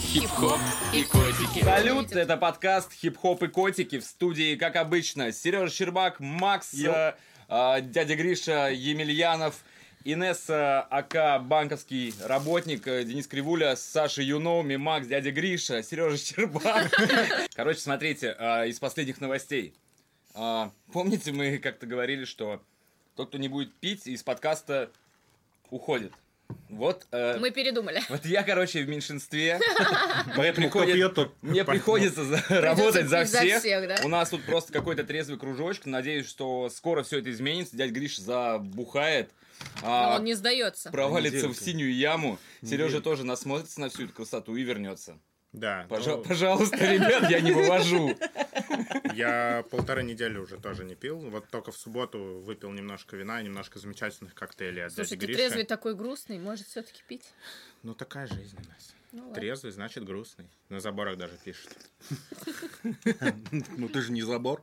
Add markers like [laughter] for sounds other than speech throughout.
Хип-хоп и котики. Салют, это подкаст «Хип-хоп и котики» в студии, как обычно, Сережа Щербак, Макс, э, э, дядя Гриша Емельянов, Инесса АК, банковский работник, э, Денис Кривуля, Саша Юноуми, Макс, дядя Гриша, Сережа Щербак. [laughs] Короче, смотрите, э, из последних новостей. Э, Помните, мы как-то говорили, что тот, кто не будет пить, из подкаста уходит. Вот, э, Мы передумали. вот я, короче, в меньшинстве. [laughs] Поэтому кто приходит- пьет, тот Мне приходится работать за всех. У нас тут просто какой-то трезвый кружочек. Надеюсь, что скоро все это изменится. Дядя Гриш забухает. Но а, он не сдается. провалится в синюю яму. Сережа тоже насмотрится на всю эту красоту и вернется. Да, Пожа- ну, Пожалуйста, ребят, я не вывожу. [laughs] я полторы недели уже тоже не пил. Вот только в субботу выпил немножко вина и немножко замечательных коктейлей от Слушай, ты Гриши. трезвый такой грустный, может все-таки пить? Ну, такая жизнь у нас. Ну. Трезвый, значит грустный. На заборах даже пишет. Ну ты же не забор.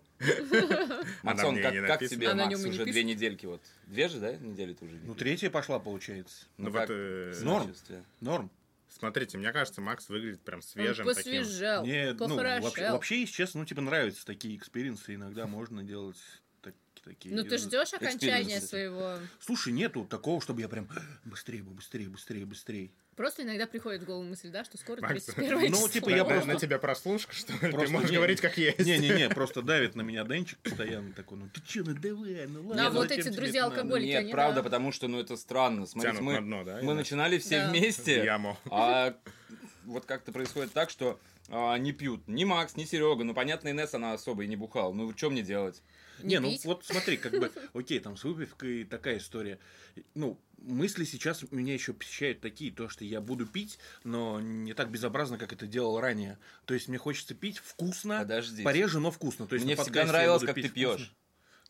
Максон, мне как, тебе, Макс, уже две недельки? вот? Две же, да, недели ты уже? не Ну третья пошла, получается. Ну, вот, э, Норм. Норм. Смотрите, мне кажется, Макс выглядит прям свежим Он таким. посвежел, Мне, ну, похорошел. вообще, вообще, если честно, ну, типа, нравятся такие экспириенсы. Иногда можно делать так- такие. Ну ты ждешь окончания своего... Слушай, нету такого, чтобы я прям быстрее бы, быстрее, быстрее, быстрее. Просто иногда приходит в голову мысль, да, что скоро Макс, 31 ну, число. типа, На- я просто- На тебя прослушка, что? Ты Просто можешь не- говорить, как есть. Не-не-не, [laughs] просто давит на меня Денчик постоянно такой, ну ты че, ну давай, ну ладно. Да, вот зачем эти тебе друзья это надо? алкоголики, Нет, правда, да. потому что, ну, это странно. Смотрите, мы, начинали все вместе, а вот как-то происходит так, что а, не пьют ни Макс, ни Серега. Ну, понятно, Инесс она особо и не бухала. Ну, что мне делать? Не, ну пить. вот смотри, как бы, [laughs] окей, там с выпивкой такая история. Ну, мысли сейчас меня еще посещают такие, то, что я буду пить, но не так безобразно, как это делал ранее. То есть мне хочется пить вкусно, Подождите. пореже, но вкусно. То есть Мне всегда нравилось, как ты пьешь.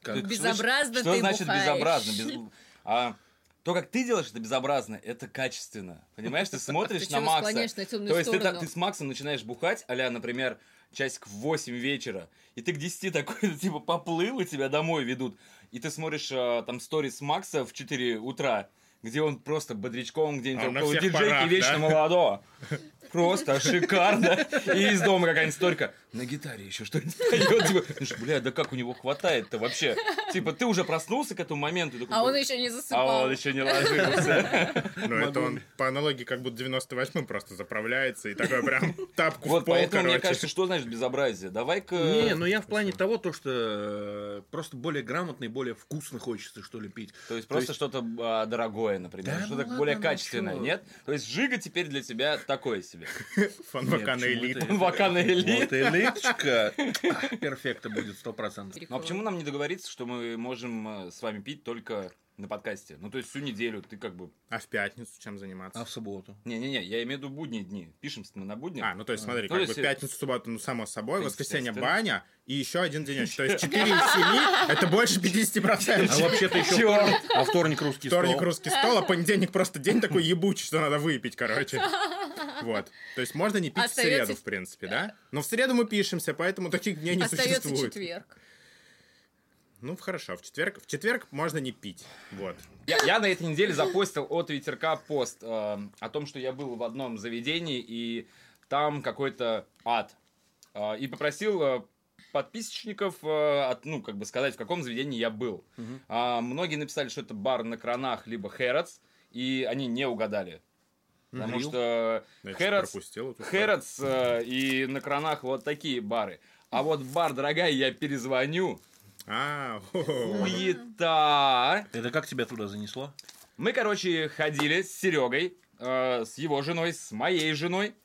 Как? Что- Безобразно что ты значит бухаешь. безобразно? Без- [laughs] а, то, как ты делаешь это безобразно, это качественно. Понимаешь, ты смотришь на Макса. на То есть ты, с Максом начинаешь бухать, а например, часик в 8 вечера, и ты к 10 такой, [laughs] типа, поплыл, и тебя домой ведут. И ты смотришь а, там сторис Макса в 4 утра, где он просто бодрячком где-нибудь А около диджейки парах, вечно да? молодого. [laughs] Просто шикарно. И из дома какая-нибудь столько. На гитаре еще что-нибудь поет. Типа, ну ж, бля, да как у него хватает-то вообще? Типа, ты уже проснулся к этому моменту. такой, А он еще не а засыпал. он еще не ложился. Ну, это он по аналогии как будто 98-м просто заправляется и такой прям тапку в Вот, пол, поэтому, мне кажется, что значит безобразие? Давай-ка... Не, ну я в плане того, то, что э, просто более грамотно и более вкусно хочется, что ли, пить. То есть просто что-то а, дорогое, например, Да ну что-то ладно, более ну качественное, нет? То есть Жига теперь для тебя такое себе. [laughs] Фанвака Нет, на почему элит. это? Вакана элит. Вот элиточка. а, Перфекто будет, сто процентов. Ну а почему нам не договориться, что мы можем э, с вами пить только на подкасте? Ну то есть всю неделю ты как бы... А в пятницу чем заниматься? А в субботу? Не-не-не, я имею в виду будние дни. Пишемся мы на будни. А, ну то есть смотри, Ну, как то бы есть- пятницу, субботу, ну само собой, воскресенье баня и еще один денечек. То есть [laughs] 4 из 7 это больше 50%. А вообще-то еще вторник, а вторник русский Вторник стол. русский стол, а понедельник просто день такой ебучий, что надо выпить, короче. Вот. То есть можно не пить в среду, в принципе, да? Но в среду мы пишемся, поэтому таких дней не Остается существует. четверг. Ну, хорошо, в четверг, в четверг можно не пить. Вот. Я, я на этой неделе запостил от ветерка пост э, о том, что я был в одном заведении, и там какой-то ад. Э, и попросил э, подписчиков, э, от, ну, как бы сказать, в каком заведении я был. А, многие написали, что это бар на кранах, либо Хэротс, и они не угадали. Потому что Хэротс, э, и на кранах вот такие бары. А вот бар, дорогая, я перезвоню. А, Уета. Это как тебя туда занесло? Мы, короче, ходили с Серегой, э, с его женой, с моей женой,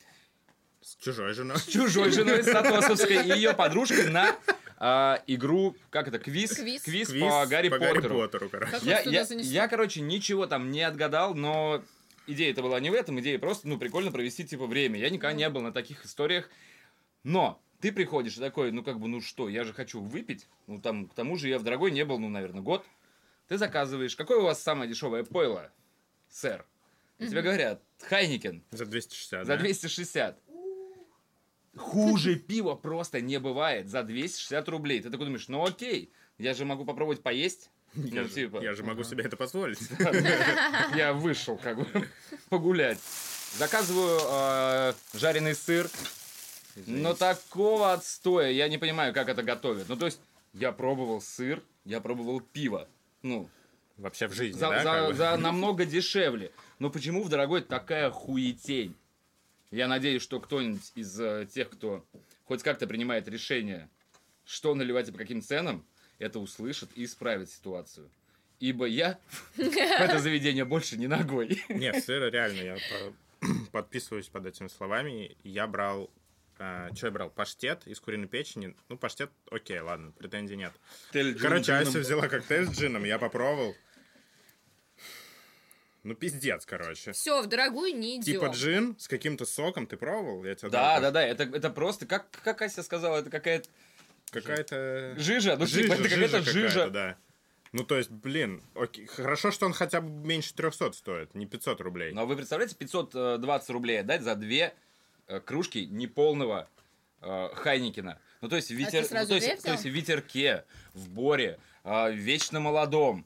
с чужой женой. с чужой женой, с Сатосовской и ее подружкой на э, игру, как это, квиз? Квиз. Квиз по Гарри по Гарри Поттеру. Поттеру, короче. Как Я, вас туда я, занесло? я, короче, ничего там не отгадал, но идея это была не в этом, идея просто, ну, прикольно провести, типа, время. Я никогда не был на таких историях, но ты приходишь и такой, ну, как бы, ну что, я же хочу выпить, ну, там, к тому же я в дорогой не был, ну, наверное, год. Ты заказываешь, какое у вас самое дешевое пойло, сэр? И тебе говорят, Хайникен, За 260, за да? 260. хуже пива просто не бывает за 260 рублей. Ты такой думаешь, ну окей, я же могу попробовать поесть. Я, Ну, же, типа, я же могу себе это позволить. [laughs] я вышел как бы [laughs] погулять. Заказываю э, жареный сыр, но такого отстоя, я не понимаю, как это готовят. Ну, то есть, я пробовал сыр, я пробовал пиво. Ну, Вообще в жизни, за, да? за- как бы? за намного дешевле. Но почему в дорогой такая хуетень? Я надеюсь, что кто-нибудь из э, тех, кто хоть как-то принимает решение, что наливать и по каким ценам, это услышит и исправит ситуацию. Ибо я в это заведение больше не ногой. Нет, сыр реально, я по- [clears throat] подписываюсь под этими словами. Я брал... что я брал? Паштет из куриной печени. Ну, паштет, окей, ладно, претензий нет. Короче, Ася взяла коктейль с джином, я попробовал. Ну, пиздец, короче. Все, в дорогую не идем. Типа джин с каким-то соком, ты пробовал? Я тебе Да, дал да, да, это, это просто, как, как Ася сказала, это какая-то Какая-то... жижа, ну типа, это какая-то жижа. да. Ну, то есть, блин, окей, хорошо, что он хотя бы меньше 300 стоит, не 500 рублей. Но вы представляете, 520 рублей отдать за две э, кружки неполного э, Хайникина. Ну, то есть, в ветер... А ты сразу ну, то, есть, то есть в ветерке, в боре, э, вечно молодом.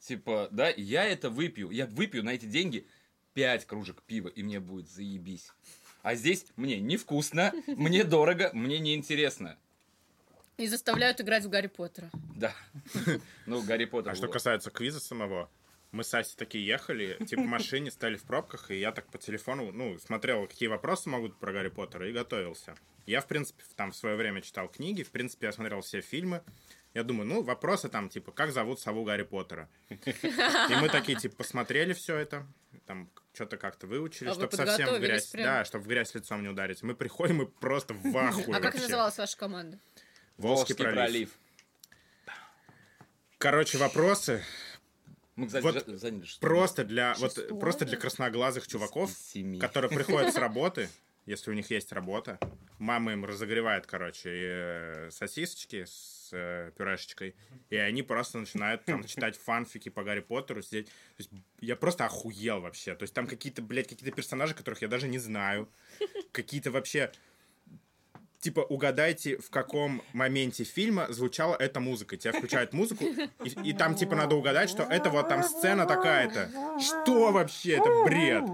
Типа, да, я это выпью. Я выпью на эти деньги 5 кружек пива, и мне будет заебись. А здесь мне невкусно, [laughs] мне дорого, мне неинтересно. И заставляют играть в Гарри Поттера. Да. [laughs] Ну, Гарри Поттер. А что касается квиза самого, мы с Асей такие ехали, типа в машине, стали в пробках, и я так по телефону, ну, смотрел, какие вопросы могут про Гарри Поттера, и готовился. Я, в принципе, там в свое время читал книги, в принципе, я смотрел все фильмы. Я думаю, ну, вопросы там, типа, как зовут сову Гарри Поттера? [laughs] И мы такие, типа, посмотрели все это, там, что-то как-то выучили, А чтобы совсем в грязь, прям? да, чтобы в грязь лицом не ударить. Мы приходим и просто в [laughs] ахуе А как называлась ваша команда? Волжский пролив. Короче, вопросы Мы, кстати, Вот за- заняли что просто для вот Шестого. просто для красноглазых чуваков, которые приходят с [laughs] работы, если у них есть работа, мама им разогревает, короче, э, сосисочки с э, пюрешечкой, и они просто начинают там [laughs] читать фанфики по Гарри Поттеру, сидеть. То есть я просто охуел вообще. То есть там какие-то, блядь, какие-то персонажи, которых я даже не знаю, какие-то вообще типа, угадайте, в каком моменте фильма звучала эта музыка. Тебя включают музыку, и, и там, типа, надо угадать, что это вот там сцена такая-то. Что вообще? Это бред.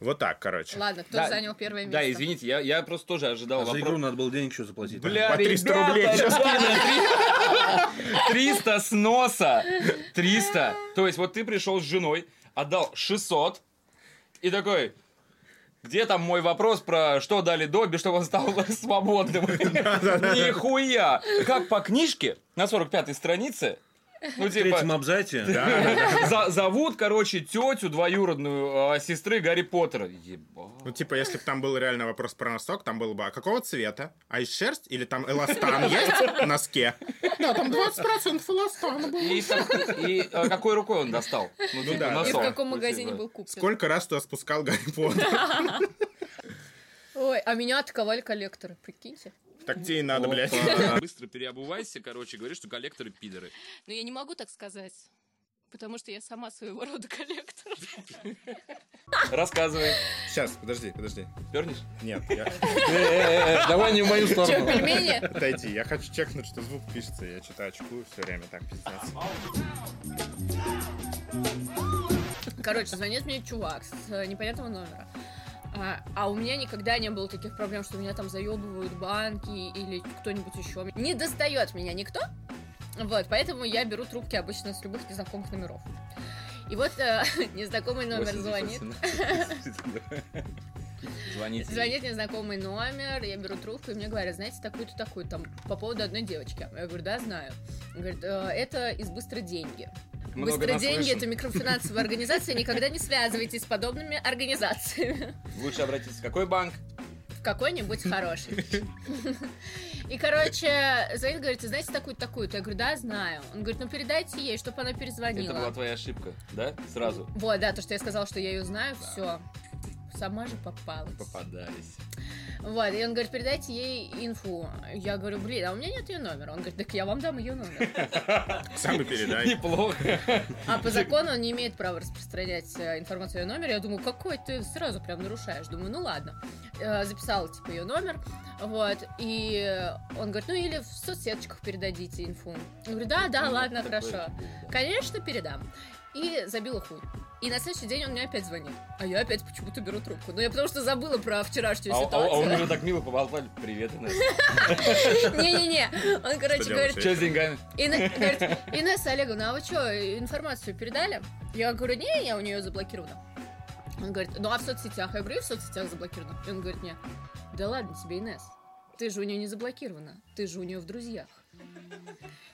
Вот так, короче. Ладно, кто Да, занял первое место? Да, извините, я, я просто тоже ожидал А за вопрос. игру надо было денег еще заплатить. Бля, По 300 ребята, рублей сейчас ребята, 300 сноса. 300. То есть вот ты пришел с женой, отдал 600 и такой... Где там мой вопрос про что дали Добби, чтобы он стал [laughs] свободным? Нихуя! Как по книжке на 45-й странице, ну В типа, третьем абзаце. [laughs] за- зовут, короче, тетю двоюродную а, сестры Гарри Поттера. Ебать. Ну, типа, если бы там был реально вопрос про носок, там было бы, а какого цвета? А из шерсть? Или там эластан есть в носке? Да, там 20% эластана было. И, и, а, какой рукой он достал? Ну, типа, да, да. И в носок. каком Ну, магазине типа. был куплен? Сколько раз туда спускал Гарри Поттер? [laughs] Ой, а меня атаковали коллекторы, прикиньте. Так тебе и надо, блядь. Опа. [laughs] Быстро переобувайся, короче, говоришь, что коллекторы пидоры. Но я не могу так сказать. Потому что я сама своего рода коллектор. [laughs] Рассказывай. Сейчас, подожди, подожди. Пернешь? Нет, я... [laughs] Давай не в мою Че, сторону. пельмени? Отойди, я хочу чекнуть, что звук пишется. Я что-то очкую все время, так, пиздец. Короче, звонит мне чувак с э, непонятного номера. А, а у меня никогда не было таких проблем, что меня там заебывают банки или кто-нибудь еще. Не достает меня никто. Вот, поэтому я беру трубки обычно с любых незнакомых номеров. И вот э, [laughs] незнакомый номер звонит. [laughs] Звонит. Звонит незнакомый номер, я беру трубку, и мне говорят, знаете, такую-то, такую, там, по поводу одной девочки. Я говорю, да, знаю. Он говорит, «Э, это из «Быстро деньги». Много «Быстро нас деньги» — это микрофинансовая [laughs] организация, никогда не связывайтесь с подобными организациями. Лучше обратиться в какой банк? В какой-нибудь хороший. И, короче, звонит, говорит, «Ты знаете такую-то, такую-то? Я говорю, да, знаю. Он говорит, ну передайте ей, чтобы она Это была перезвонила. твоя ошибка, да? Сразу Вот, да, то, что я сказала, что я ее знаю, все. Сама же попалась. попадались. Вот, и он говорит, передайте ей инфу. Я говорю, блин, а у меня нет ее номера. Он говорит, так я вам дам ее номер. Сам и передай. Неплохо. А по закону он не имеет права распространять э, информацию о ее номере. Я думаю, какой ты сразу прям нарушаешь. Думаю, ну ладно. э, записала, типа, ее номер, вот, и он говорит, ну или в соцсеточках передадите инфу. Я говорю, да, да, Ну, ладно, хорошо. Конечно, передам. И забила хуй. И на следующий день он мне опять звонит. А я опять почему-то беру трубку. Ну, я потому что забыла про вчерашнюю А, а- а ситуацию. он уже так мило поболтали. Привет, Инесс. [laughs] Не-не-не. Он, короче, Что говорит? Че с деньгами? Говорит, Инесса Олеговна, а вы что, информацию передали? Я говорю, не, я у нее заблокирована. Он говорит, ну а в соцсетях? Я говорю, и в соцсетях заблокировано. И он говорит мне, да ладно тебе, Инесс, ты же у нее не заблокирована, ты же у нее в друзьях.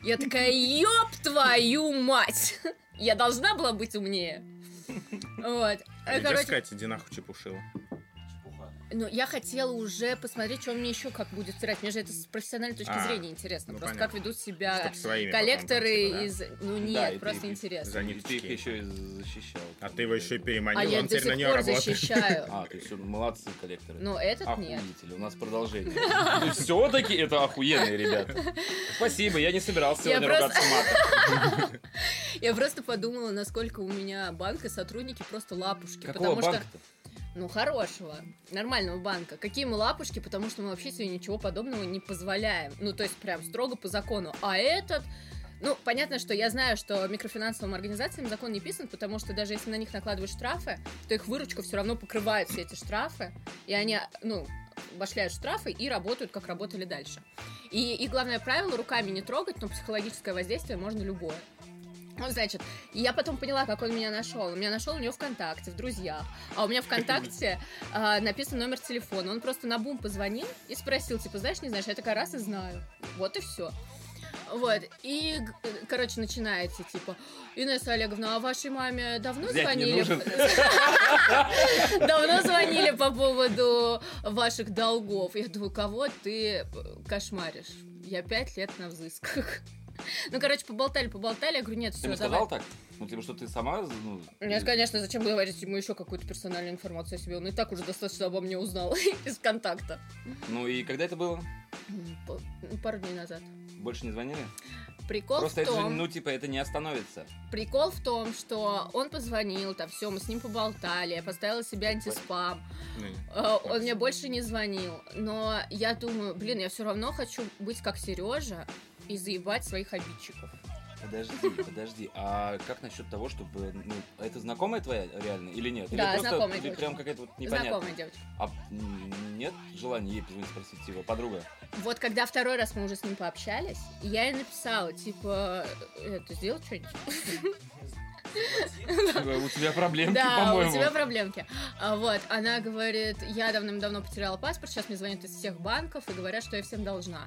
Я такая, ёб твою мать! Я должна была быть умнее. Вот. Короче, сказать, иди нахуй чепушила. Ну, я хотела уже посмотреть, что он мне еще как будет стирать. Мне же это с профессиональной точки А, зрения интересно. ну, просто понятно. как ведут себя своими коллекторы потом типа, из... Ну Да, нет, и ты просто интересно. За Ты их еще и защищал. А ты его еще и переманил, А я он до теперь сих на нее пор защищаю. [laughs] А, то есть молодцы коллекторы. Но этот нет. У нас продолжение. Все-таки это охуенные ребята. Спасибо, я не собирался сегодня ругаться матом. [laughs] Я просто подумала, насколько у меня банк и сотрудники просто лапушки. Какого потому что, банка-то? Ну, хорошего, нормального банка. Какие мы лапушки, потому что мы вообще себе ничего подобного не позволяем. Ну, то есть прям строго по закону. А этот... Ну, понятно, что я знаю, что микрофинансовым организациям закон не писан, потому что даже если на них накладывают штрафы, то их выручка все равно покрывает все эти штрафы, и они, ну, башляют штрафы и работают, как работали дальше. И, и главное правило, руками не трогать, но психологическое воздействие можно любое. Ну, значит, и я потом поняла, как он меня нашел. Он меня нашел у него ВКонтакте, в друзьях. А у меня ВКонтакте а, написан номер телефона. Он просто на бум позвонил и спросил, типа, знаешь, не знаешь, я такая раз и знаю. Вот и все. Вот, и, короче, начинается, типа, Инесса Олеговна, а вашей маме давно Взять звонили? [laughs] Давно звонили по поводу ваших долгов. Я думаю, кого ты э, кошмаришь? Я пять лет на взысках. Ну, короче, поболтали, поболтали. Я говорю, нет, Ты все, давай. сказал так? Ну, типа, что ты сама, ну... Нет, конечно, зачем говорить ему еще какую-то персональную информацию о себе? Он и так уже достаточно обо мне узнал [laughs] из контакта. Ну, и когда это было? П- Пару дней назад. Больше не звонили? Прикол Просто в это же, том, ну, типа, это не остановится. прикол в том, что он позвонил, там все, мы с ним поболтали, я поставила себе антиспам, Ну, Э, он мне больше не звонил, но я думаю, блин, я все равно хочу быть как Сережа и заебать своих обидчиков. Подожди, подожди. А как насчет того, чтобы... Ну, это знакомая твоя реально или нет? Или Да, просто знакомая девочка. прям какая-то вот непонятная? Знакомая девочка. А нет желания ей позвонить, спросить, типа, подруга? Вот когда второй раз мы уже с ним пообщались, я ей написала, типа, это сделать что-нибудь? [laughs] У тебя проблемки, Да, у по-моему. тебя проблемки. А, Вот, она говорит, я давным-давно потеряла паспорт, сейчас мне звонят из всех банков и говорят, что я всем должна.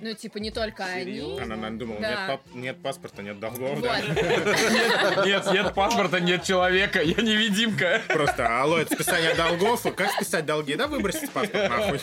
Ну, типа, не только они. Она, наверное, думала, Да. нет, пап- нет паспорта, нет долгов, Вот. да? [laughs] Нет, нет паспорта, нет человека, я невидимка. Просто, алло, это списание долгов, как списать долги? Да выбросить паспорт нахуй.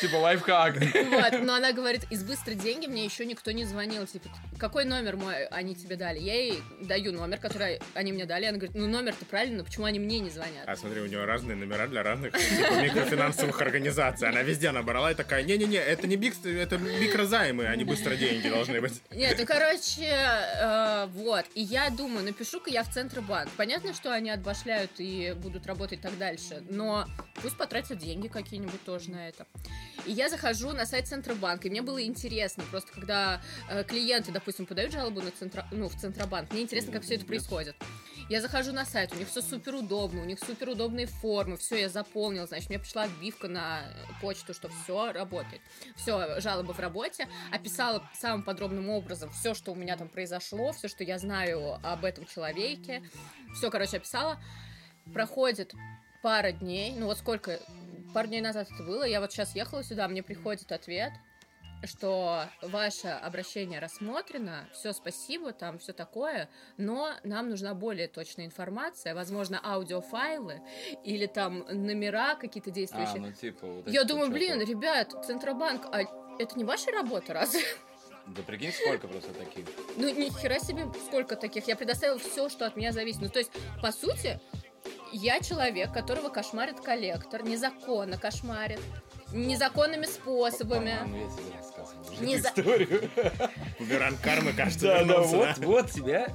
Типа лайфхак. Вот, но она говорит, из быстрой деньги мне еще никто не звонил. Типа, какой номер мой они тебе дали? Я ей даю номер, который они мне дали. Она говорит, ну номер-то правильно, но почему они мне не звонят? А смотри, у нее разные номера для разных типа, микрофинансовых организаций. Она везде набрала и такая, не-не-не, это не биг, это микрозаймы, не быстро деньги должны быть. Нет, ну короче, э, вот. И я думаю, напишу-ка я в Центробанк. Понятно, что они отбашляют и будут работать так дальше, но пусть потратят деньги какие-нибудь тоже на это. И я захожу на сайт Центробанка, и мне было интересно, просто когда э, клиенты, допустим, подают жалобу на Центро... ну, в Центробанк, мне интересно, как все это происходит. Я захожу на сайт, у них все супер удобно, у них супер удобные формы, все, я заполнила, значит, мне пришла отбивка на почту, что все работает. Все, жалобы в работе, описала самым подробным образом все, что у меня там произошло, все, что я знаю об этом человеке, все, короче, описала. Проходит пара дней, ну вот сколько, пару дней назад это было, я вот сейчас ехала сюда, мне приходит ответ, что ваше обращение рассмотрено, все спасибо, там все такое, но нам нужна более точная информация, возможно, аудиофайлы или там номера какие-то А, действующие. ну типа... вот Я думаю, блин, что-то. ребят, Центробанк, а это не ваша работа, разве? Да прикинь, сколько просто таких. Ну, ни хера себе, сколько таких. Я предоставила все, что от меня зависит. Ну, то есть, по сути, я человек, которого кошмарит коллектор, незаконно кошмарит, незаконными способами. Не за- историю. [laughs] Буеранг кармы, кажется, Да, да, вернулся, вот, вот тебя.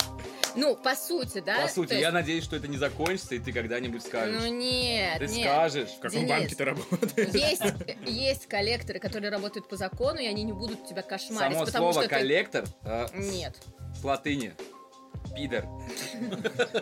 Ну, по сути, да? По сути, То есть- я надеюсь, что это не закончится, и ты когда-нибудь скажешь. Ну нет, Ты нет. скажешь. В каком Денис. банке ты работаешь? Есть, есть коллекторы, которые работают по закону, и они не будут тебя кошмарить, Само потому слово что ты- коллектор э, Нет. с латыни. Пидор.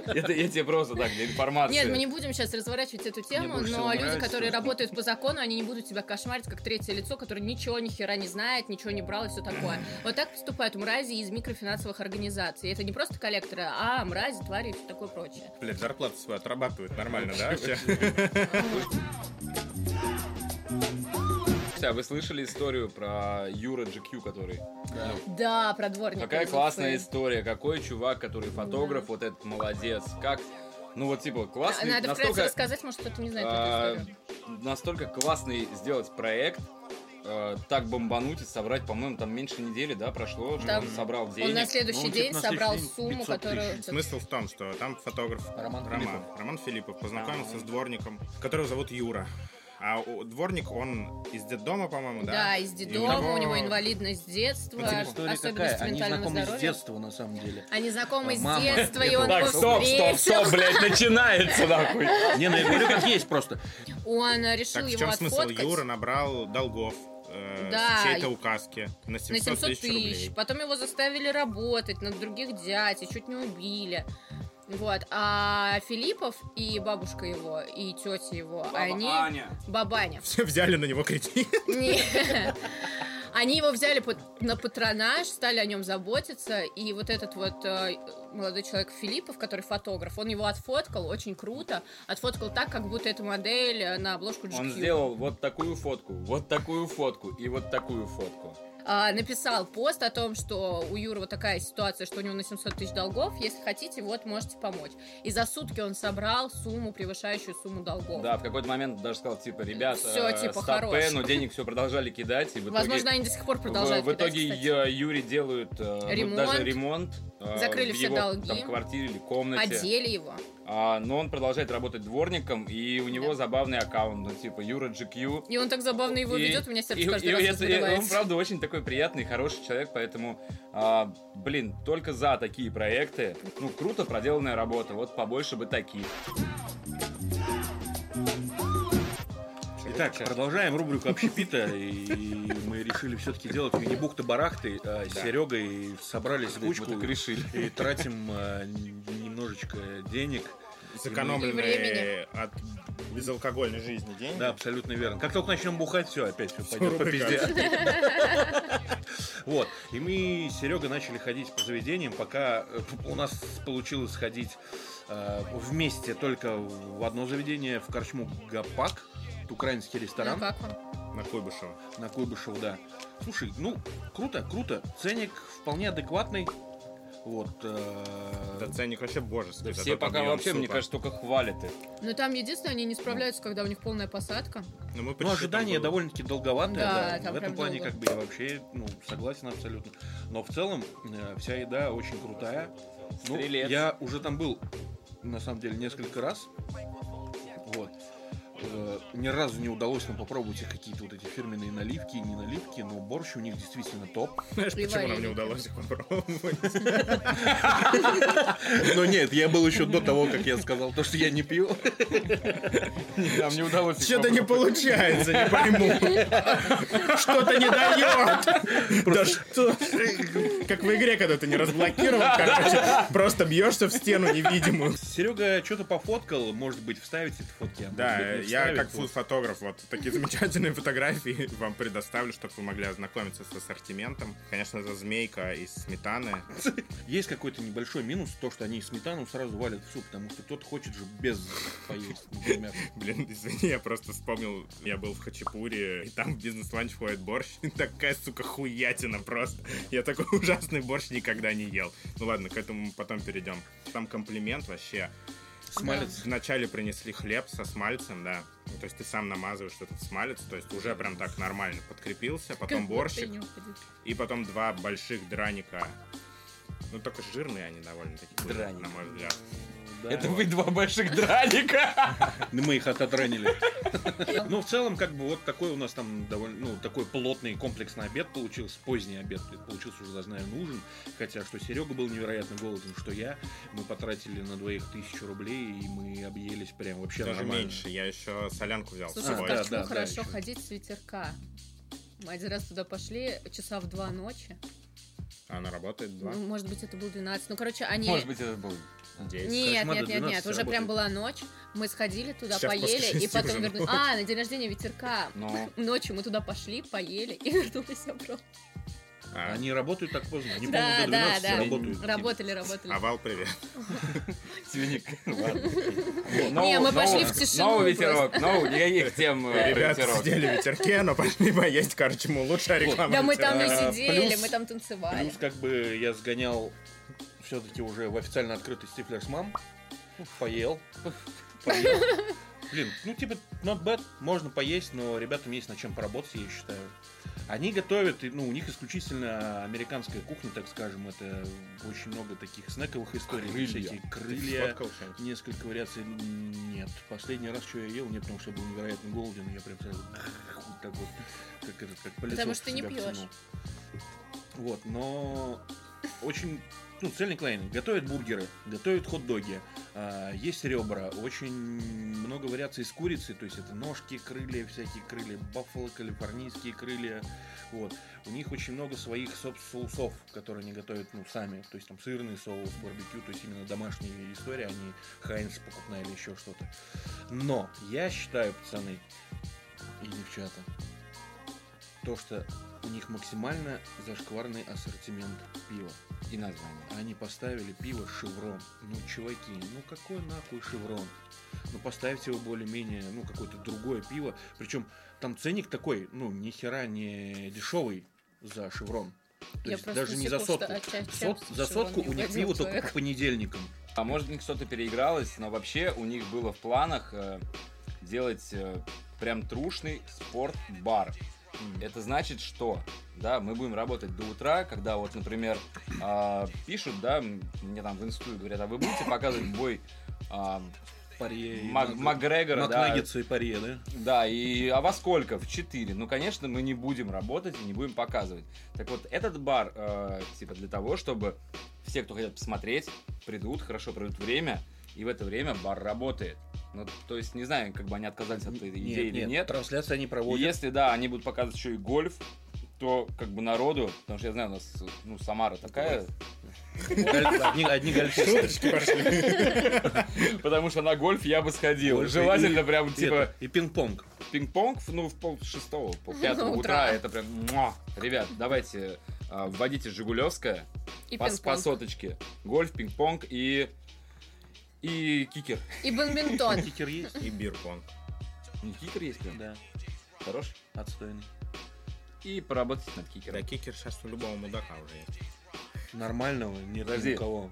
Это я тебе просто так, для информации. Нет, мы не будем сейчас разворачивать эту тему, но люди, которые работают по закону, они не будут тебя кошмарить как третье лицо, которое ничего ни хера не знает, ничего не брал и все такое. Вот так поступают мрази из микрофинансовых организаций. Это не просто коллекторы, а мрази, твари и все такое прочее. Блядь, зарплату свою отрабатывают нормально, да, вообще? [laughs] [laughs] А вы слышали историю про Юра GQ, который... Да, про дворника. Какая классная история, какой чувак, который фотограф, вот этот молодец. Как, ну вот типа классный, Надо вкратце настолько, рассказать, может кто-то не знает а, эту историю. настолько классный сделать проект, а, так бомбануть и собрать, по-моему, там меньше недели, да, прошло, что Там он собрал Он на денег. следующий Ну, типа, день на собрал день сумму, 500 которую... Смысл в том, что там фотограф Роман Роман, Филиппов. Роман Филиппов познакомился с дворником, которого зовут Юра. А у- дворник, он из детдома, по-моему, да? Да, из детдома, него- у него инвалидность с детства, Ну, особенности какая? Они знакомы с здоровья. детства, на самом деле. Они знакомы с Мама. детства, и он Так, его стоп, стоп, стоп, блядь, [laughs] начинается нахуй. Не, ну я говорю, как есть просто. Он решил Так в его чем смысл? отфоткать Юра набрал долгов э, Да. с чьей-то указки на на 700, 700 тысяч тысяч. рублей. Потом его заставили работать на других дядь и чуть не убили. Вот. А Филиппов и бабушка его, и тетя его, они... Аня. Бабаня. Все взяли на него кредит. Не. [laughs] Они его взяли под- на патронаж, стали о нем заботиться, и вот этот вот э, молодой человек Филиппов, который фотограф, он его отфоткал очень круто, отфоткал так, как будто это модель э, на обложку GQ. Он сделал вот такую фотку, вот такую фотку и вот такую фотку. А, написал пост о том, что у Юры вот такая ситуация, что у него на 700 тысяч долгов, если хотите, вот можете помочь. И за сутки он собрал сумму, превышающую сумму долгов. Да, в какой-то момент даже сказал, типа, ребята, Всё, э, типа, стопэ, но денег все продолжали кидать. И в итоге, Возможно, они до сих пор в, продолжают в кидать, итоге кстати. Ю- Юре делают э, ну, Ремонт. даже ремонт. Э, Закрыли в все его, долги. Там, квартире или комнате. Одели его. А, но он продолжает работать дворником, и у него забавный аккаунт, ну, типа, Юра GQ. И он так забавно его И- ведет, у меня сердце и- каждый и раз это- и Он, правда, очень такой приятный, хороший человек, поэтому, а, блин, только за такие проекты. Ну, круто проделанная работа, вот побольше бы таких. Итак, продолжаем рубрику общепита, и мы решили все-таки делать Винни-Бухты барахты а, с Серегой собрались в Мы кучку так решили. и тратим а, немножечко денег. И Сэкономленные от безалкогольной жизни деньги. Да, абсолютно верно. Как только начнем бухать, все, опять все пойдет по пизде. [laughs] Вот. И мы с Серегой начали ходить по заведениям, пока э, у нас получилось сходить э, вместе только в одно заведение, в корчму Гапак. Украинский Ну ресторан как он? На Куйбышева. на Куйбышева, да. Слушай, ну, круто, круто. Ценник вполне адекватный. Вот. э, Да ценник вообще божеский. Да все пока вообще, мне супа. кажется, только хвалят их. Ну там единственное, они не справляются, когда у них полная посадка. Ну, мы Ну, было- довольно-таки долговатое, Да, да. там В этом плане, долго. как бы, я вообще, ну, согласен абсолютно. Но в целом, э, вся еда очень крутая. Ну, я уже там был, на самом деле, несколько раз. Э, Ни разу не удалось нам попробовать их какие-то вот эти фирменные наливки, не наливки, но борщ у них действительно топ. Знаешь, почему нам не удалось их попробовать? Но нет, я был еще до того, как я сказал то, что я не пью. Нам не удалось Что-то не получается, не пойму. Что-то не дает. Да что? Как в игре, когда ты не разблокировал, короче, просто бьешься в стену невидимую. Серега что-то пофоткал, может быть, вставить эти фотки. а Да, я как фуд-фотограф вот такие замечательные фотографии [laughs] вам предоставлю, чтобы вы могли ознакомиться с ассортиментом. Конечно, за змейка из сметаны. [laughs] Есть какой-то небольшой минус, то, что они сметану сразу валят в суп, потому что кто-то хочет же без поесть, например. [laughs] Блин, извини, я просто вспомнил, я был в Хачапуре, и там в бизнес-ланч входит борщ. Такая, сука, хуятина просто. Я такой ужасный борщ никогда не ел. Ну ладно, к этому мы потом перейдем. Там комплимент вообще. Смалец. Вначале принесли хлеб со смальцем, да. Ну, то есть ты сам намазываешь этот смалец, то есть уже прям так нормально подкрепился, потом Как борщик, и потом два больших драника. Ну, только жирные они довольно-таки были, Драники. на мой взгляд. Это вы два больших драника. Ну, Мы их от- отранили. Ну, в целом, как бы вот такой у нас там довольно, ну, такой плотный комплексный обед получился, поздний обед получился уже, знаю, нужен. Хотя, что Серега был невероятно голоден, что я. Мы потратили на двоих тысячу рублей, и мы объелись прям вообще Даже нормально. меньше. Я еще солянку взял Слушай, А, да, да, хорошо ходить с ветерка. Мы один раз туда пошли, часа в два ночи. Она работает два. Ну, может быть, это был 12. Ну, короче, они... Может быть, это был... Десять. Нет, Кошмар нет, нет, 12 нет, уже работает. прям была ночь. Мы сходили туда, Сейчас поели, и потом вернулись. А, на день рождения ветерка. Ну, [laughs] Ночью мы туда пошли, поели и [laughs] вернулись обратно. А, Они работают так поздно. Они, Да, по-моему, до да, 12 да. работают. Работали, работали. Овал, привет. [laughs] свиник. Не, мы пошли в тишину Новый ветерок. Новый, никаких тем э, Ребята сидели в ветерке, но пошли поесть, короче, ему лучшая реклама. Да мы там и сидели, мы там танцевали. Плюс, как бы, я сгонял все-таки уже в официально открытый Mom. Ну, Поел. Поел. Блин, ну, типа, not bad. Можно поесть, но ребятам есть над чем поработать, я считаю. Они готовят, ну, у них исключительно американская кухня, так скажем. Это очень много таких снековых историй. Крылья. Всякие крылья. Несколько вариаций. Нет. Последний раз, что я ел, нет, потому что я был невероятно голоден. Я прям сразу вот так вот, как этот, как пылесос Потому что ты не себя пьешь. потянул. Вот, но очень, ну, цельный клейн. Готовят бургеры, готовят хот-доги, а, есть ребра, очень много вариаций с курицы, то есть это ножки, крылья, всякие крылья, баффало, калифорнийские крылья, вот. У них очень много своих соб- соусов, которые они готовят, ну, сами, то есть там сырный соус, барбекю, то есть именно домашняя история, а не Хайнс покупная или еще что-то. Но я считаю, пацаны и девчата, то, что у них максимально зашкварный ассортимент пива. И название. Они поставили пиво Шеврон. Ну, чуваки, ну какой нахуй Шеврон? Ну, поставьте его более-менее, ну, какое-то другое пиво. Причем там ценник такой, ну, ни хера не дешевый за Шеврон. То Я есть даже не за сотку. ча- Сот- за сотку у них пиво только человек. по понедельникам. А может быть что-то переигралось, но вообще у них было в планах э, делать э, прям трушный спорт-бар. Это значит, что да, мы будем работать до утра, когда вот, например, а, пишут, да, мне там в инсту говорят, а вы будете показывать бой Паре и Мак- Мак- Макгрегора, да, Макнаггетса и паре, да? да, и а во сколько? В 4. Ну, конечно, мы не будем работать и не будем показывать. Так вот, этот бар, э, типа, для того, чтобы все, кто хотят посмотреть, придут, хорошо проведут время, и в это время бар работает. Ну, то есть, не знаю, как бы они отказались от этой идеи или нет. Трансляции они И проводят. если, да, они будут показывать еще и гольф, то как бы народу, потому что я знаю, у нас, ну, Самара такая, Одни, одни гольфисты. пошли. потому что на гольф я бы сходил. И- Желательно прям, И типа, И пинг-понг. Пинг-понг, ну, в пол шестого, пол [laughs] пятого Утра. это прям... Ребят, давайте а, вводите Жигулевская И по, соточке. Гольф, пинг-понг и... И кикер. И бадминтон. Кикер есть? И бирпонг. Не кикер есть прям? Да, Хорош. отстойный. И поработать над Да, кикером. кикер сейчас у любого мудака уже есть. Нормального ни у кого.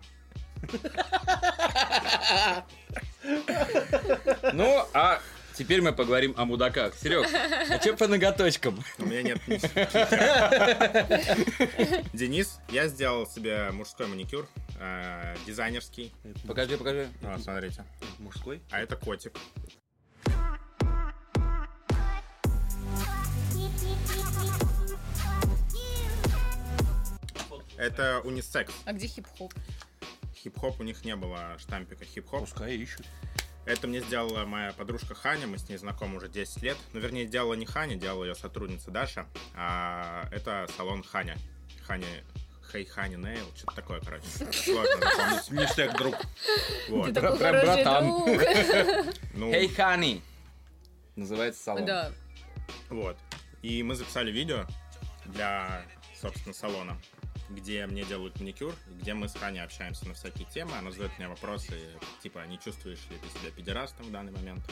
Ну, а теперь мы поговорим о мудаках. Серег, а че по ноготочкам? У меня нет. Денис, я сделал себе мужской маникюр, э, дизайнерский. Покажи, покажи. Вот, смотрите. Мужской? А это котик. Это унисекс. А где хип-хоп? Хип-хоп у них не было штампика хип-хоп. Пускай ищут. Это мне сделала моя подружка Ханя, мы с ней знакомы уже 10 лет. Ну, вернее, делала не Ханя, делала ее сотрудница Даша. А это салон Ханя. Ханя Hey Honey Nail, что-то такое, короче. Сложно запомнить. Ништяк, друг. Вот. Ты такой прям хороший братан. друг. [laughs] Ну, Hey, Honey. Называется салон. Да. Вот. И мы записали видео для, собственно, салона, где мне делают маникюр, где мы с Ханей общаемся на всякие темы. Она задает мне вопросы, типа, не чувствуешь ли ты себя педерастом в данный момент?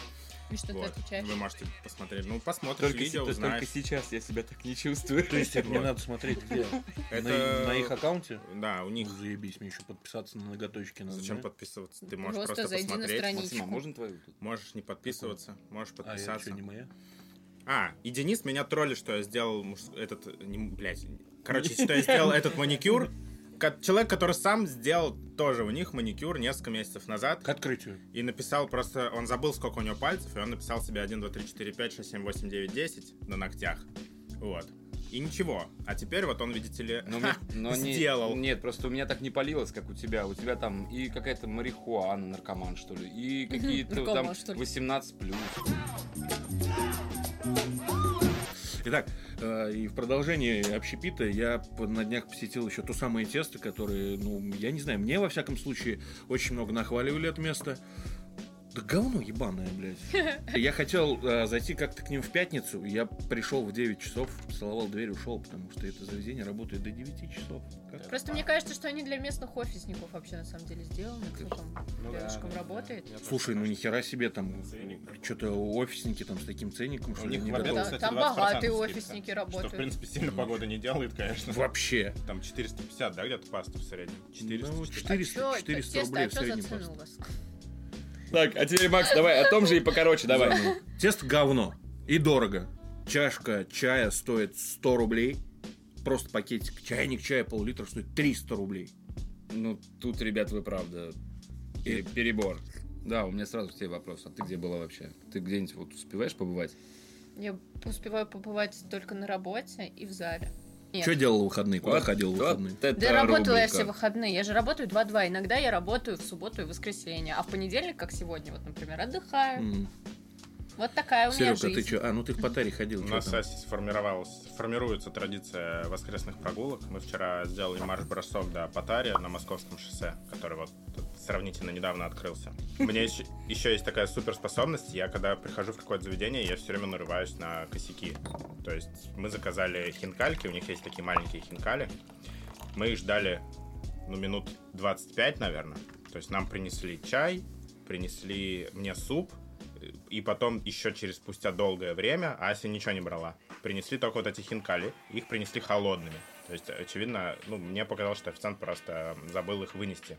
И что ты Вот. отвечаешь? Вы можете посмотреть. Ну, посмотришь Только, видео, си- узнаешь. только сейчас я себя так не чувствую. То есть мне надо смотреть где? [laughs] Это- На, их аккаунте? Да, у них... Ну, заебись, мне еще подписаться на ноготочки надо. Зачем подписываться? Ты можешь Просто посмотреть. а можно твою? Можешь не подписываться, можешь А я подписаться. что, не моя? А, и Денис меня троллит, что я сделал муж- этот... Не, блядь. Короче, что я сделал этот маникюр. Человек, который сам сделал тоже у них маникюр несколько месяцев назад. К открытию. И написал просто, он забыл, сколько у него пальцев, и он написал себе 1, 2, 3, 4, 5, 6, 7, 8, 9, 10 на ногтях. Вот. И ничего. А теперь вот он, видите ли, Но мне- но не- сделал. нет, просто у меня так не полилось, как у тебя. У тебя там и какая-то марихуана, наркоман, что ли, и какие-то там что ли. 18 плюс. Итак, э, и в продолжении общепита я на днях посетил еще то самое тесто, которое, ну, я не знаю, мне во всяком случае очень много нахваливали это место. Да говно ебаное, блядь. Я хотел э, зайти как-то к ним в пятницу, я пришел в 9 часов, целовал дверь, ушел, потому что это заведение работает до 9 часов. Как? Просто мне кажется, что они для местных офисников вообще на самом деле сделаны. Кто там Ну да, рядышком да, работает. Я тоже Слушай, ну нихера себе там, что-то офисники там с таким ценником, что У них не готовы. Да, кстати, там 20% богатые скидка, офисники Что, работают. в принципе, сильно погода не делает, конечно. Вообще. Там 450, да, где-то паста в среднем? 400, Ну, 400. 400, А чё, 400 тесто, рублей а в за среднем паста. Так, а теперь, Макс, давай о том же и покороче, давай. Тесто говно. И дорого. Чашка чая стоит 100 рублей. Просто пакетик. Чайник чая пол-литра стоит 300 рублей. Ну, тут, ребят, вы правда, пере- перебор. Да, у меня сразу к тебе вопрос. А ты где была вообще? Ты где-нибудь вот успеваешь побывать? Я успеваю побывать только на работе и в зале. Нет. Что делал в выходные? Куда Вот- ходил в вот выходные? это Да работала я рубрика. все выходные. Я же работаю 2-2. Иногда я работаю в субботу и воскресенье. А в понедельник, как сегодня, вот, например, отдыхаю. М. Вот такая у меня Серега, ты жизнь. что? А, ну ты в Патаре ходил. У нас, кстати, сформировалась, формируется традиция воскресных прогулок. Мы вчера сделали марш-бросок до Патари на Московском шоссе, который вот сравнительно недавно открылся. У меня еще, есть такая суперспособность. Я, когда прихожу в какое-то заведение, я все время нарываюсь на косяки. То есть мы заказали хинкальки, у них есть такие маленькие хинкали. Мы их ждали, ну, минут 25, наверное. То есть нам принесли чай, принесли мне суп, и потом еще через спустя долгое время Ася ничего не брала. Принесли только вот эти хинкали, их принесли холодными. То есть, очевидно, ну, мне показалось, что официант просто забыл их вынести.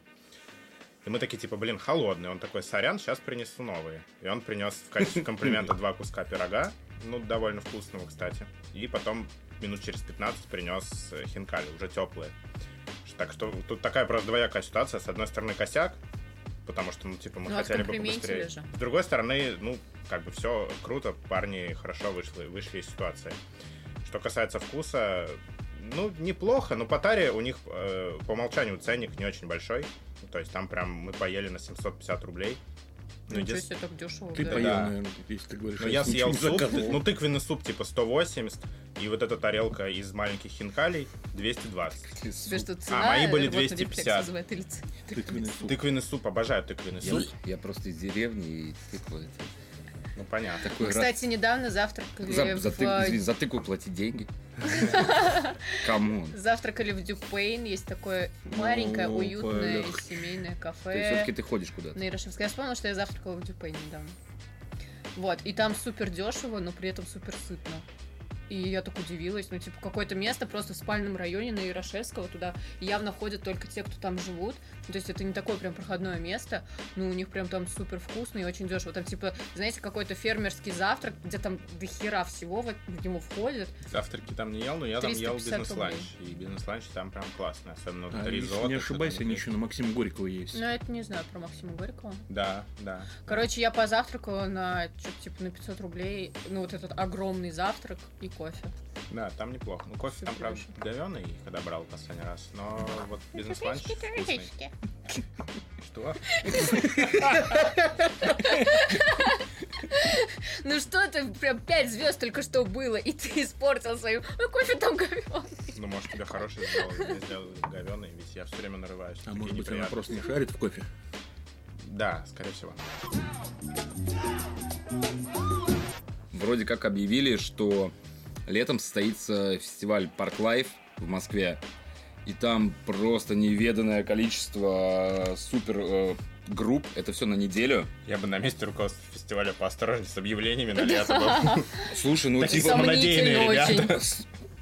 И мы такие, типа, блин, холодные. Он такой, сорян, сейчас принесу новые. И он принес в качестве комплимента два куска пирога, ну, довольно вкусного, кстати. И потом минут через 15 принес э, хинкали, уже теплые. Так что тут такая просто двоякая ситуация. С одной стороны, косяк, потому что, ну, типа, мы Ну, хотели бы побыстрее. же. С другой стороны, ну, как бы все круто, парни хорошо вышли, вышли из ситуации. Что касается вкуса, ну, неплохо, но по таре у них э, по умолчанию ценник не очень большой. Ну, То есть там прям мы поели на 750 рублей. Ну, Ничего себе, так дешево. Ты да. поел, да. наверное, если ты говоришь. ну, а я съел суп, заказывал. ну, тыквенный суп типа 180, и вот эта тарелка из маленьких хинкалей 220. Тебе что, цена? мои были рвотный 250. рефлекс вызывает или цена? Тыквенный суп. Тыквенный суп, обожаю тыквенный Я, суп. я просто из деревни и тыква это Ну, понятно. такой раз- Кстати, недавно завтракали За, за, в... тык- извини, за тыкву платить деньги. [laughs] Кому? Завтракали в Дюпейн, есть такое маленькое, О, уютное семейное кафе все-таки ты ходишь куда-то. на Ярошевской. Я вспомнила, что я завтракала в Дюпейн недавно. Вот, и там супер дешево, но при этом супер сытно. И я так удивилась, ну, типа, какое-то место просто в спальном районе на Ярошевского, туда явно ходят только те, кто там живут. Ну, То есть это не такое прям проходное место, но у них прям там супер вкусно и очень дешево. Там, типа, знаете, какой-то фермерский завтрак, где там до хера всего в, в него входит. Завтраки там не ел, но я там ел 350 бизнес-ланч. И бизнес-ланч там прям классный. Особенно вот А, ризотто. не ошибаюсь, они еще на Максима Горького есть. Но это не знаю про Максима Горького. Да, да. Короче, я позавтракала на что-то типа на 500 рублей. Ну, вот этот огромный завтрак и кофе. Да, там неплохо. Ну, кофе там, Супер правда, говёный, когда брал последний раз. Но вот бизнес-ланч вкусный. Что? Ну что ты, прям 5 звезд только что было, и ты испортил свою. Ну, кофе там говёный. Ну, может, тебе хороший сделал, мне сделал говёный, ведь я все время нарываюсь. А может быть, она просто не шарит в кофе? Да, скорее всего. Вроде как объявили, что летом состоится фестиваль Park Live в Москве. И там просто неведанное количество э, супер э, групп. Это все на неделю. Я бы на месте руководства фестиваля поосторожнее с объявлениями [laughs] на лето. [laughs] Слушай, ну типа... самонадеянные ребята.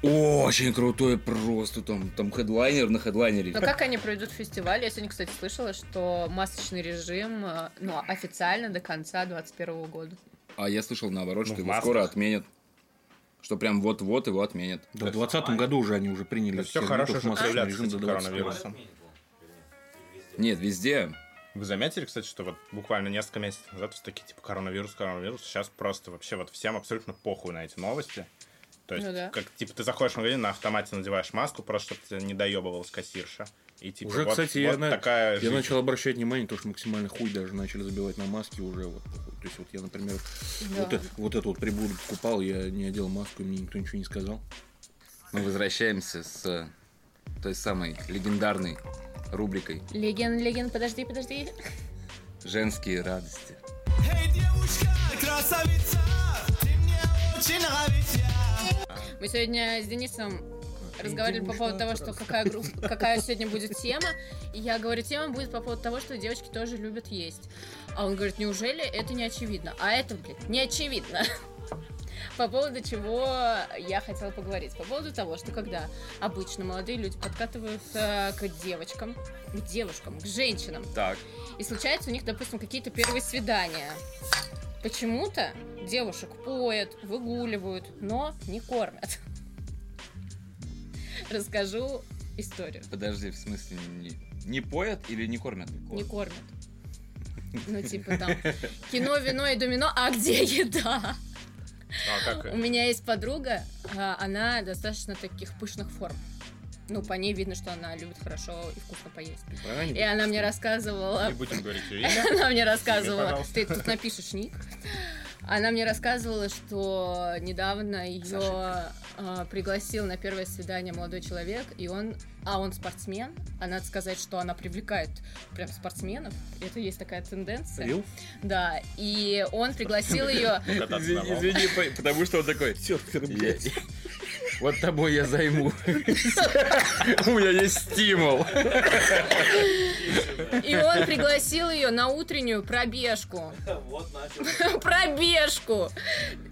очень. [laughs] Крутой просто там, там хедлайнер на хедлайнере. Но как они пройдут фестиваль? Я сегодня, кстати, слышала, что масочный режим, э, ну, официально до конца 2021 года. А я слышал наоборот, Ну, что его масках. скоро отменят. Что прям вот-вот его отменят. Да, в 2020 году уже они уже приняли Да все хорошо, что режим 20. коронавирусом. Нет, везде. Вы заметили, кстати, что вот буквально несколько месяцев назад все такие, типа, коронавирус, коронавирус, сейчас просто вообще вот всем абсолютно похуй на эти новости. То есть, Ну да. как, типа, ты заходишь в магазин, на автомате надеваешь маску, просто чтобы тебя не доебывалась кассирша. И, типа, Уже, вот- кстати, вот я, на- такая я жизнь. начал обращать внимание, то, что максимально хуй даже начали забивать на маски уже. Вот, то есть вот я, например, Да. вот, это, вот эту вот прибуду покупал, я не одел маску, и мне никто ничего не сказал. Мы возвращаемся с э, той самой легендарной рубрикой Леген, Леген, подожди, подожди. «Женские радости». Эй, девушка, красавица, ты мне очень нравишься. Мы сегодня с Денисом разговаривали по поводу того, что какая, гру- какая сегодня будет тема. И я говорю, тема будет по поводу того, что девочки тоже любят есть. А он говорит, неужели это не очевидно? А это, блядь, не очевидно. [laughs] По поводу чего я хотела поговорить. По поводу того, что когда обычно молодые люди подкатываются к девочкам, к девушкам, к женщинам, Так, и случается у них, допустим, какие-то первые свидания. Почему-то девушек поят, выгуливают, но не кормят. Расскажу историю. подожди, в смысле, не, не поят или не кормят? Не кормят. Ну, типа там [laughs] кино, вино и домино, а где еда? А как? У меня есть подруга, а, она достаточно таких пышных форм. Ну, по ней видно, что она любит хорошо и вкусно поесть. Правильно? И она мне рассказывала Не будем говорить [laughs] ее имя. Она мне рассказывала, ты тут напишешь ник. Она мне рассказывала, что недавно ее пригласил на первое свидание молодой человек, и он, а он спортсмен, а надо сказать, что она привлекает прям спортсменов, это есть такая тенденция. Рил? Да, и он пригласил ее, Кататься на Извини, потому что он такой, Серфер, «Я- блядь. Вот тобой я займу. [laughs] У меня есть стимул. и он пригласил ее на утреннюю пробежку. [laughs] Пробежку!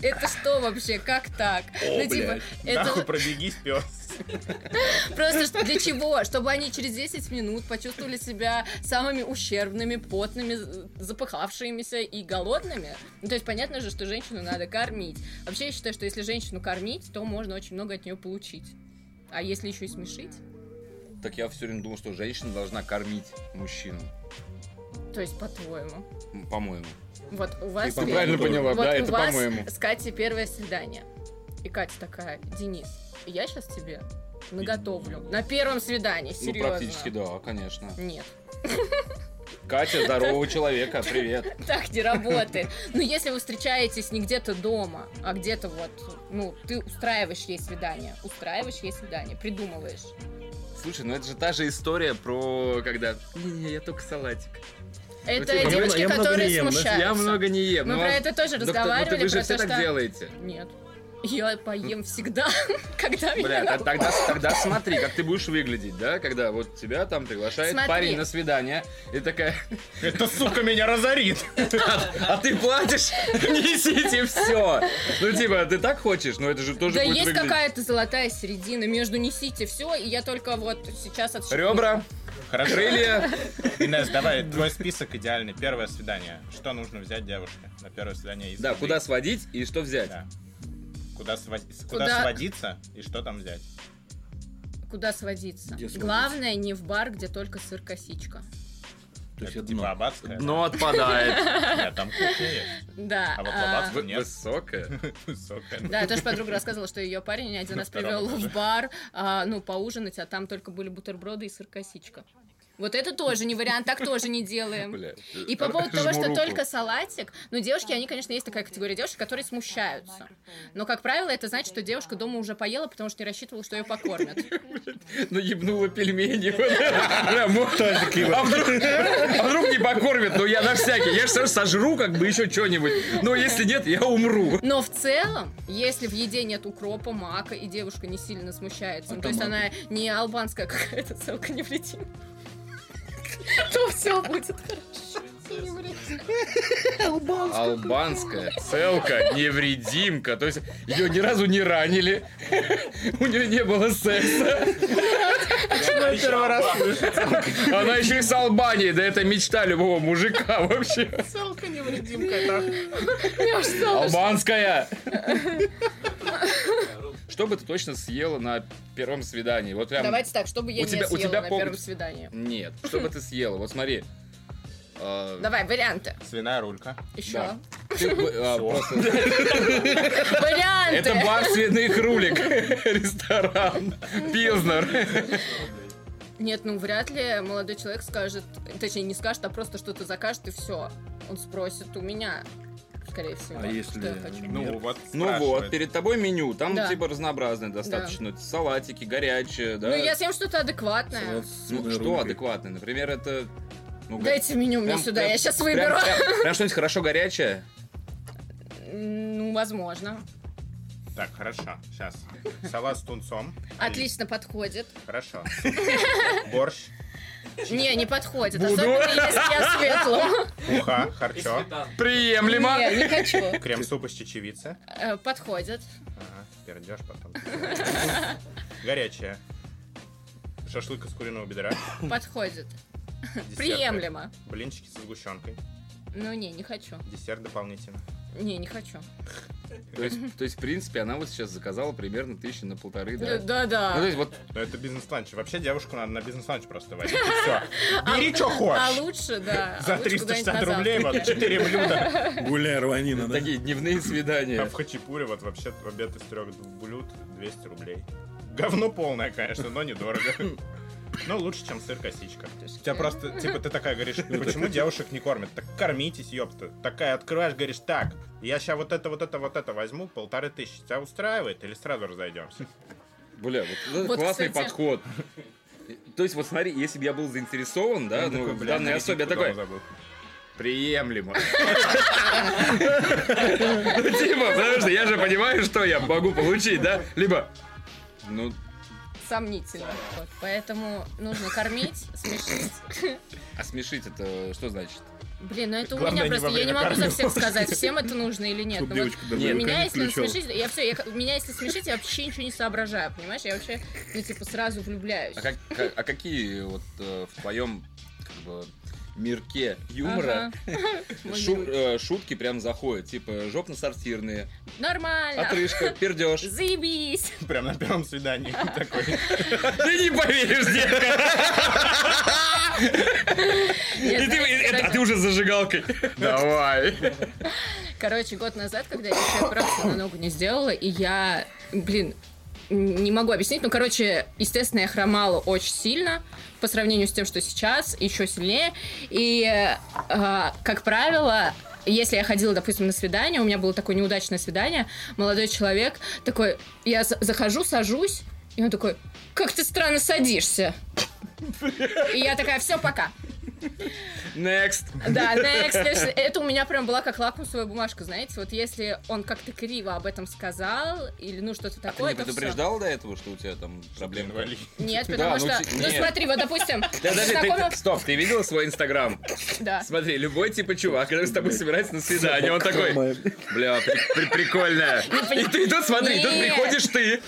Это что вообще? Как так? Ну, типа, это Нахуй пробегись, пес. Просто для чего? Чтобы они через 10 минут почувствовали себя самыми ущербными, потными, запыхавшимися и голодными. Ну, то есть понятно же, что женщину надо кормить. Вообще я считаю, что если женщину кормить, то можно очень много от нее получить. А если еще и смешить? Так я все время думал, что женщина должна кормить мужчину. То есть, по-твоему. По-моему. Вот у вас... по-моему, Правильно поняла, вот да, это по-моему. с Катей первое свидание. И Катя такая, Денис, я сейчас тебе наготовлю. На первом свидании, Ну, серьезно. практически, да, конечно. Нет. Катя, здорового человека, привет. [laughs] Так не работает. Ну, если вы встречаетесь не где-то дома, а где-то вот, ну, ты устраиваешь ей свидание, устраиваешь ей свидание, придумываешь. Слушай, ну это же та же история про когда... Не-не, я только салатик. Это типа, девочки, я которые ем, смущаются. Я много не ем. Мы Ну, про а- это тоже Да кто- ну, разговаривали, Вы же все так делаете. Нет. Я поем всегда, [laughs] когда меня Бля, накормят. тогда, тогда смотри, как ты будешь выглядеть, да, когда вот тебя там приглашает Смотри. парень на свидание, и такая, Эта сука меня разорит. а ты платишь, [laughs] несите все. Ну, типа, ты так хочешь, но это же тоже Да есть какая-то золотая середина между несите все, и я только вот сейчас отщипну. Ребра, Хорошо. крылья. Инесс, давай, твой список идеальный. Первое свидание. Что нужно взять девушке на первое свидание? из Да, еды? куда сводить и что взять. Да. Куда, сва- куда Куда- сводиться и что там взять? Куда сводиться? Где сводиться? Главное, не в бар, где только сыр-косичка. То есть Это типа дно. аббатская? Дно отпадает. [laughs] Нет, там кухня есть. Да. А вот а, лобацкая В- нет. Высокая. [laughs] Высокая. Да, тоже подруга рассказывала, что ее парень один раз привел в бар, а, ну, поужинать, а там только были бутерброды и сыр-косичка. Вот это тоже не вариант, так тоже не делаем. Бля, И по поводу того, что руку. только салатик, ну, девушки, они, конечно, есть такая категория девушек, которые смущаются. Но, как правило, это значит, что девушка дома уже поела, потому что не рассчитывала, что ее покормят. [laughs] Ну, ебнула пельмени. [laughs] А вдруг а вдруг не покормят? Ну, я на всякий. Я же сожру, как бы, еще что-нибудь. Но если нет, я умру. Но в целом, если в еде нет укропа, мака, и девушка не сильно смущается, ну, то есть она не албанская какая-то целка не влетит, то все будет хорошо. Албанская целка, невредимка. То есть ее ни разу не ранили. У нее не было секса. Первый раз Она еще и с Албании. Да это мечта любого мужика вообще. Целка невредимка. Албанская. Что бы ты точно съела на первом свидании? Вот прям... Давайте так, чтобы я у не тебя- у съела тебя на пол- первом свидании. Нет, что бы ты съела? Вот смотри. э, Давай, варианты. Свиная рулька. Еще. А, Варианты. Это бар свиных рулик. Ресторан. Пилзнер. Нет, ну вряд ли молодой человек скажет, точнее не скажет, а просто что-то закажет и все. Он спросит у меня, скорее всего. А если- что я хочу. Ну вот, Ну вот, перед тобой меню. Там Да. типа разнообразное достаточно. Салатики, горячие, да. Ну я съем что-то адекватное. Ну, что адекватное? Например, это... ну, Дайте меню мне прям- сюда, прям- я сейчас прям- выберу. Прям, [laughs] прям что-нибудь хорошо горячее. Ну, возможно. Так, хорошо, сейчас. Салат с тунцом. Отлично подходит. Хорошо. Борщ, Не, не подходит. Буду. Особенно если я светлым. уха, харчо, Приемлемо. Не, не хочу. крем-суп из чечевицы. Э, Подходит. Ага, пердешь потом. Горячее. Шашлык из куриного бедра. Подходит. Десерты. Приемлемо. Блинчики со сгущенкой. Ну, не, не хочу. Десерт дополнительно. Не, не хочу. То есть, то есть, в принципе, она вот сейчас заказала примерно тысячи на полторы, да? Ну, то есть, вот Но это бизнес-ланч. Вообще девушку надо на бизнес-ланч просто водить. и Все. Бери, что хочешь. А лучше, да. За а лучше 360 куда-нибудь на рублей вот завтрак. 4 блюда. Гуляй, рванина, да? такие дневные А свидания. в Хачапуре вот вообще обед из трех блюд 200 рублей. Говно полное, конечно, но недорого. Ну, лучше, чем сыр-косичка. У тебя просто, [laughs] типа, ты такая говоришь, почему девушек не кормят? Так кормитесь, ёпта. Такая открываешь, говоришь, так, я сейчас вот это, вот это, вот это возьму, полторы тысячи. Тебя устраивает или сразу разойдемся? Бля, вот это Вот, классный кстати. подход. То есть, вот смотри, если бы я был заинтересован, да, ну, такой, в «Бля, данной особе, я такой, дома забыл». приемлемо. [laughs] Ну, типа, потому что я же понимаю, что я могу получить, да? Либо, ну, Сомнительно. Вот. Поэтому нужно кормить, смешить. а смешить это что значит? Блин, ну это у Главное, меня не просто, я не могу за всех сказать, всем это нужно или нет. Ну вот Нет, меня если насмешить, я все, я, меня если смешить, я вообще ничего не соображаю, понимаешь? Я вообще, ну типа, сразу влюбляюсь. А, как, как- а какие вот э, в твоем как бы, мирке юмора Ага. [laughs] Шу- э, шутки прям заходят? Типа жопно-сортирные, Нормально. отрыжка, пердеж. Заебись. [laughs] Прям на первом свидании [laughs] такой. Ты не поверишь, детка! И ты, а ты уже с зажигалкой. Давай. Короче, год назад, когда я еще операцию на ногу не сделала, и я, блин, не могу объяснить, ну, короче, естественно, я хромала очень сильно по сравнению с тем, что сейчас, еще сильнее. И, э, как правило, если я ходила, допустим, на свидание, у меня было такое неудачное свидание, молодой человек такой, я за- захожу, сажусь, и он такой, как ты странно садишься. И я такая, все, пока. Next. Да, next. Это у меня прям была как лакмусовая бумажка, знаете. Вот если он как-то криво об этом сказал, или ну что-то А ты такое, не предупреждал до этого, что у тебя там проблемы? Нет, потому ну, что... Ну смотри, вот допустим... Да, подожди, ты- стоп, ты видела свой инстаграм? Да. Смотри, любой типа чувак, который с тобой собирается на свидание, он такой, бля, при- при- прикольная. [laughs] И ты тут смотри, тут приходишь ты.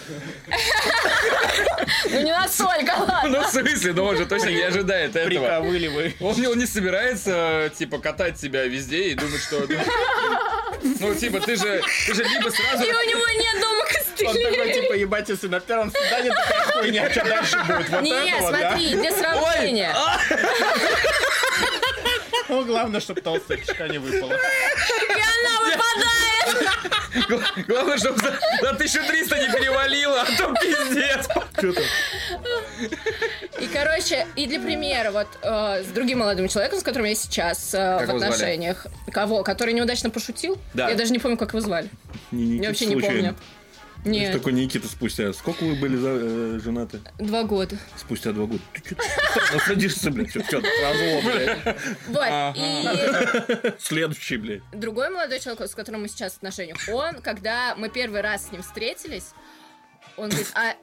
Ну не настолько, ладно. Ну, в смысле, ну он же точно не ожидает этого. Приковыливай. Он, он не собирается, типа, катать себя везде и думать, что... Ну, ну, типа, ты же, ты же либо сразу... И у него нет дома Он такой, костылей. типа, ебать, если на первом свидании такая хуйня, что дальше будет? Вот Нет, смотри, для сравнения. Ну, главное, чтобы толстая кишка не выпала. И она выпадает. Гла- Главное, чтобы за, за 1300 не перевалило, а то пиздец. Там? И, короче, и для примера, вот э, с другим молодым человеком, с которым я сейчас э, в отношениях. Кого? Который неудачно пошутил? Да. Я даже не помню, как его звали. Не Никита Я вообще не помню. Нет, Такой Никита спустя. Сколько вы были за- э, женаты? два года. Спустя два года. Ты что садишься, блядь. Все, сразу, блядь. Вот, и Следующий, блядь. другой молодой человек, с которым мы сейчас в отношениях, он, когда мы первый раз с ним встретились, он говорит, а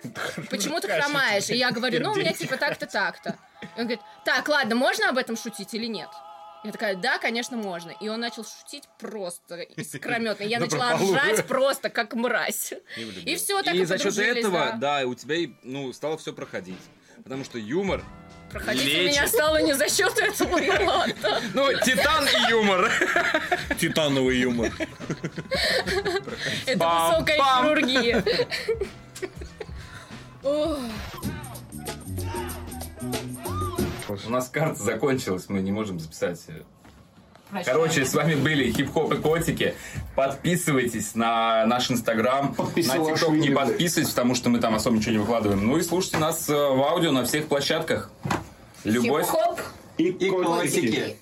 почему ты хромаешь? И я говорю, ну, у меня типа так-то, так-то. Он говорит, так, ладно, можно об этом шутить или нет? Я такая, да, конечно, можно. И он начал шутить просто искрометно. Я [laughs] начала ржать просто как мразь. И все, так и И за счет этого, да. у тебя, и, ну, стало все проходить. Потому что юмор... Проходить у лечит. меня стало не за счет этого, ну ладно. [laughs] Ну, титан и юмор. [laughs] Титановый юмор. Это высокая хирургия. Ох, У нас карта закончилась, мы не можем записать. Короче, с вами были хип-хоп и котики. Подписывайтесь на наш инстаграм. На тикток не подписывайтесь, потому что мы там особо ничего не выкладываем. Ну и слушайте нас э, в аудио на всех площадках. Любовь. Хип-хоп. И И котики. котики.